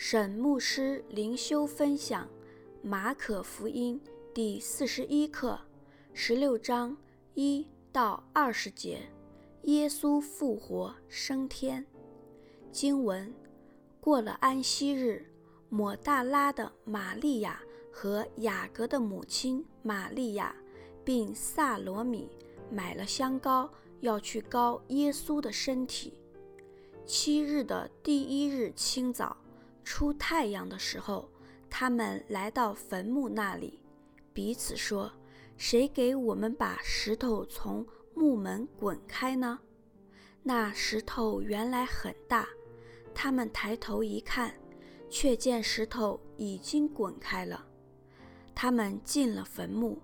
沈牧师灵修分享《马可福音》第四十一课，十六章一到二十节。耶稣复活升天。经文：过了安息日，抹大拉的玛利亚和雅各的母亲玛利亚，并撒罗米买了香膏，要去膏耶稣的身体。七日的第一日清早。出太阳的时候，他们来到坟墓那里，彼此说：“谁给我们把石头从墓门滚开呢？”那石头原来很大，他们抬头一看，却见石头已经滚开了。他们进了坟墓，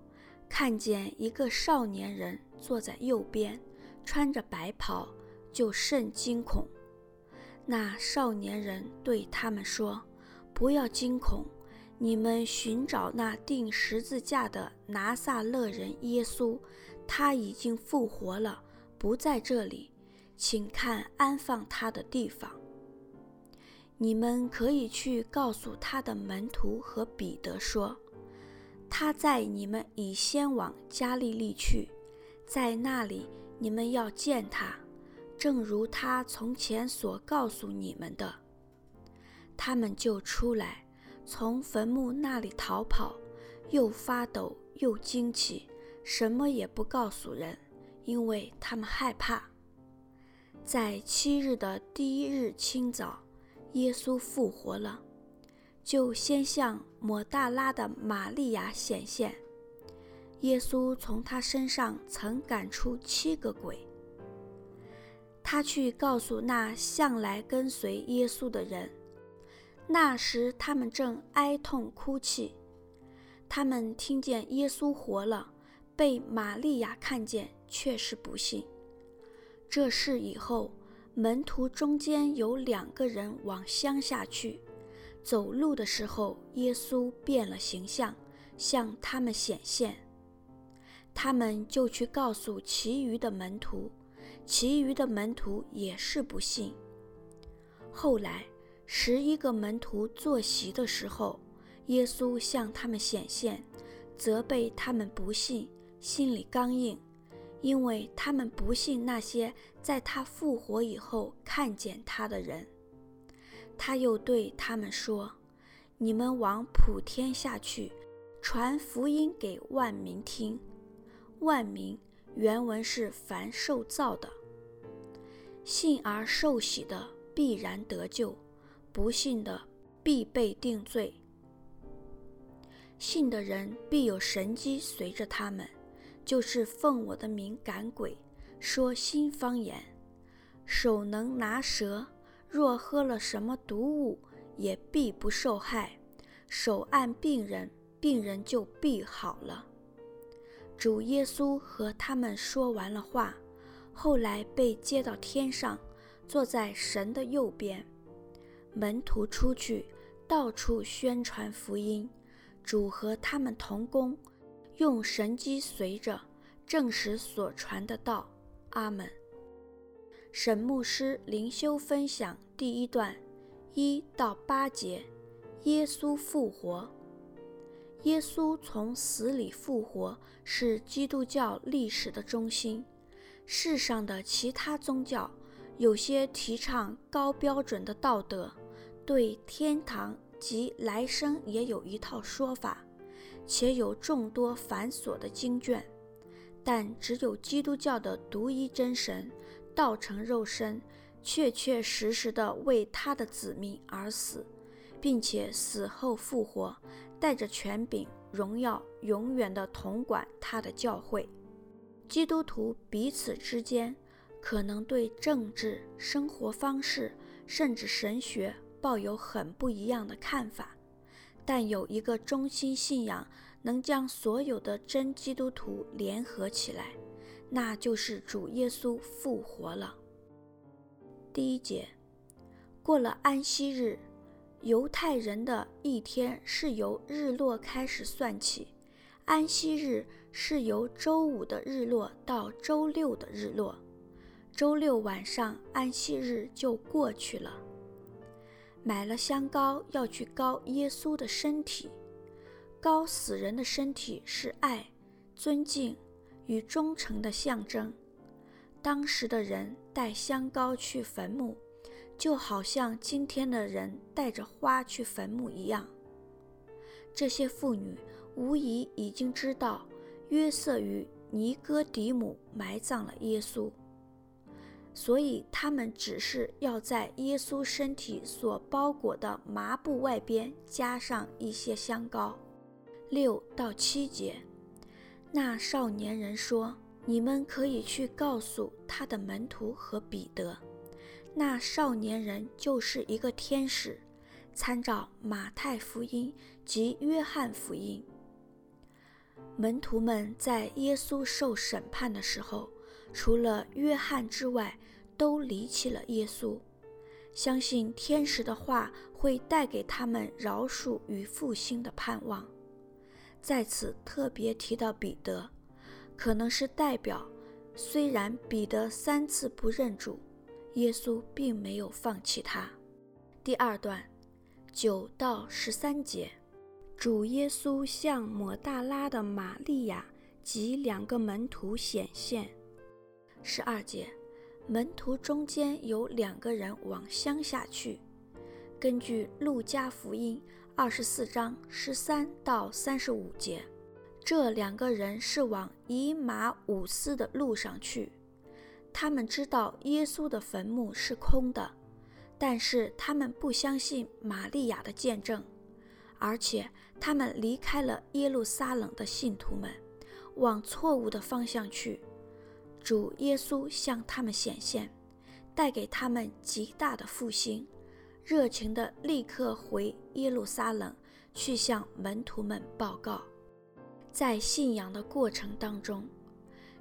看见一个少年人坐在右边，穿着白袍，就甚惊恐。那少年人对他们说：“不要惊恐，你们寻找那钉十字架的拿撒勒人耶稣，他已经复活了，不在这里，请看安放他的地方。你们可以去告诉他的门徒和彼得说，他在你们以先往加利利去，在那里你们要见他。”正如他从前所告诉你们的，他们就出来，从坟墓那里逃跑，又发抖又惊奇，什么也不告诉人，因为他们害怕。在七日的第一日清早，耶稣复活了，就先向抹大拉的玛利亚显现。耶稣从他身上曾赶出七个鬼。他去告诉那向来跟随耶稣的人，那时他们正哀痛哭泣。他们听见耶稣活了，被玛利亚看见，却是不信。这事以后，门徒中间有两个人往乡下去，走路的时候，耶稣变了形象，向他们显现。他们就去告诉其余的门徒。其余的门徒也是不信。后来，十一个门徒坐席的时候，耶稣向他们显现，责备他们不信，心里刚硬，因为他们不信那些在他复活以后看见他的人。他又对他们说：“你们往普天下去，传福音给万民听。万民。”原文是凡受造的，信而受洗的必然得救，不信的必被定罪。信的人必有神迹随着他们，就是奉我的名赶鬼，说新方言，手能拿蛇，若喝了什么毒物，也必不受害。手按病人，病人就必好了。主耶稣和他们说完了话，后来被接到天上，坐在神的右边。门徒出去，到处宣传福音。主和他们同工，用神迹随着，证实所传的道。阿门。沈牧师灵修分享第一段，一到八节，耶稣复活。耶稣从死里复活是基督教历史的中心。世上的其他宗教有些提倡高标准的道德，对天堂及来生也有一套说法，且有众多繁琐的经卷。但只有基督教的独一真神道成肉身，确确实实地为他的子民而死。并且死后复活，带着权柄、荣耀，永远的统管他的教会。基督徒彼此之间可能对政治、生活方式，甚至神学抱有很不一样的看法，但有一个中心信仰能将所有的真基督徒联合起来，那就是主耶稣复活了。第一节，过了安息日。犹太人的一天是由日落开始算起，安息日是由周五的日落到周六的日落，周六晚上安息日就过去了。买了香膏要去膏耶稣的身体。膏死人的身体是爱、尊敬与忠诚的象征。当时的人带香膏去坟墓，就好像今天的人带着花去坟墓一样。这些妇女无疑已经知道约瑟与尼哥底母埋葬了耶稣，所以他们只是要在耶稣身体所包裹的麻布外边加上一些香膏。六到七节，那少年人说：“你们可以去告诉他的门徒和彼得。”那少年人就是一个天使。参照马太福音及约翰福音，门徒们在耶稣受审判的时候，除了约翰之外，都离弃了耶稣，相信天使的话会带给他们饶恕与复兴的盼望。在此特别提到彼得，可能是代表，虽然彼得三次不认主，耶稣并没有放弃他。第二段。九到十三节，主耶稣向抹大拉的玛利亚及两个门徒显现。十二节，门徒中间有两个人往乡下去。根据路加福音二十四章十三到三十五节，这两个人是往以马忤斯的路上去。他们知道耶稣的坟墓是空的。但是他们不相信玛利亚的见证，而且他们离开了耶路撒冷的信徒们，往错误的方向去。主耶稣向他们显现，带给他们极大的复兴，热情地立刻回耶路撒冷去向门徒们报告。在信仰的过程当中，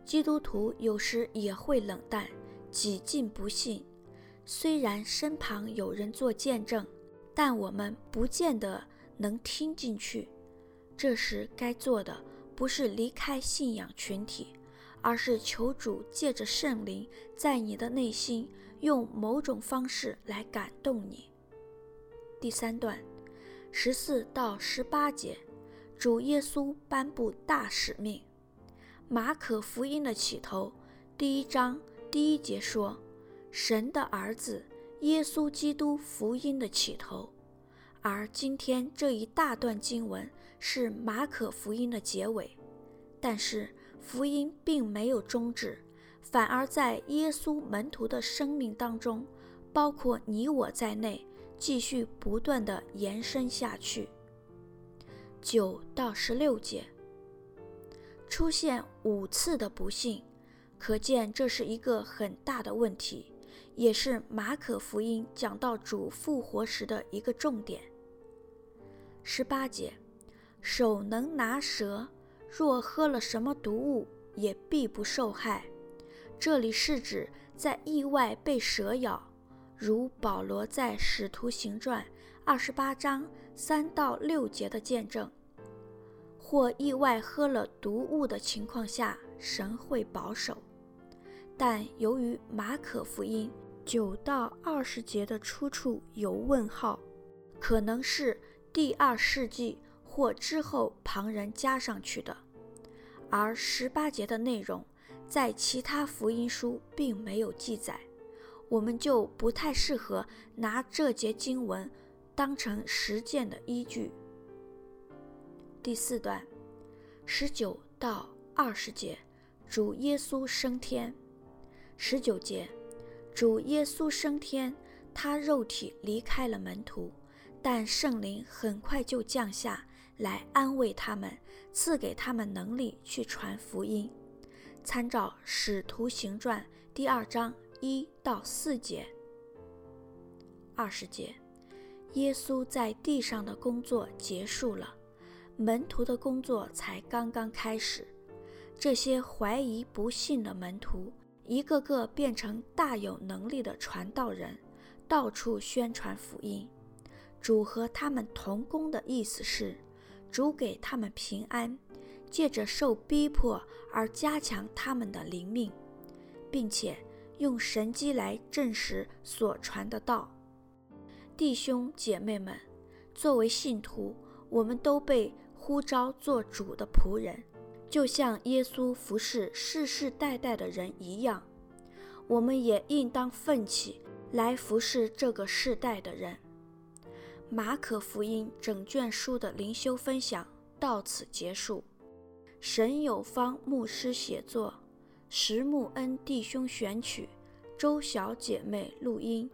基督徒有时也会冷淡，几近不信。虽然身旁有人做见证，但我们不见得能听进去。这时该做的不是离开信仰群体，而是求主借着圣灵，在你的内心用某种方式来感动你。第三段，十四到十八节，主耶稣颁布大使命。马可福音的起头，第一章第一节说。神的儿子耶稣基督福音的起头，而今天这一大段经文是马可福音的结尾。但是福音并没有终止，反而在耶稣门徒的生命当中，包括你我在内，继续不断地延伸下去。九到十六节，出现五次的不信，可见这是一个很大的问题。也是马可福音讲到主复活时的一个重点。十八节，手能拿蛇，若喝了什么毒物，也必不受害。这里是指在意外被蛇咬，如保罗在使徒行传二十八章三到六节的见证，或意外喝了毒物的情况下，神会保守。但由于马可福音。九到二十节的出处有问号，可能是第二世纪或之后旁人加上去的。而十八节的内容在其他福音书并没有记载，我们就不太适合拿这节经文当成实践的依据。第四段，十九到二十节，主耶稣升天。十九节。主耶稣升天，他肉体离开了门徒，但圣灵很快就降下来安慰他们，赐给他们能力去传福音。参照《使徒行传》第二章一到四节、二十节，耶稣在地上的工作结束了，门徒的工作才刚刚开始。这些怀疑不信的门徒。一个个变成大有能力的传道人，到处宣传福音。主和他们同工的意思是，主给他们平安，借着受逼迫而加强他们的灵命，并且用神迹来证实所传的道。弟兄姐妹们，作为信徒，我们都被呼召做主的仆人，就像耶稣服侍世世代代的人一样，我们也应当奋起来服侍这个世代的人。马可福音整卷书的灵修分享到此结束。沈有方牧师写作，石木恩弟兄选曲，周小姐妹录音。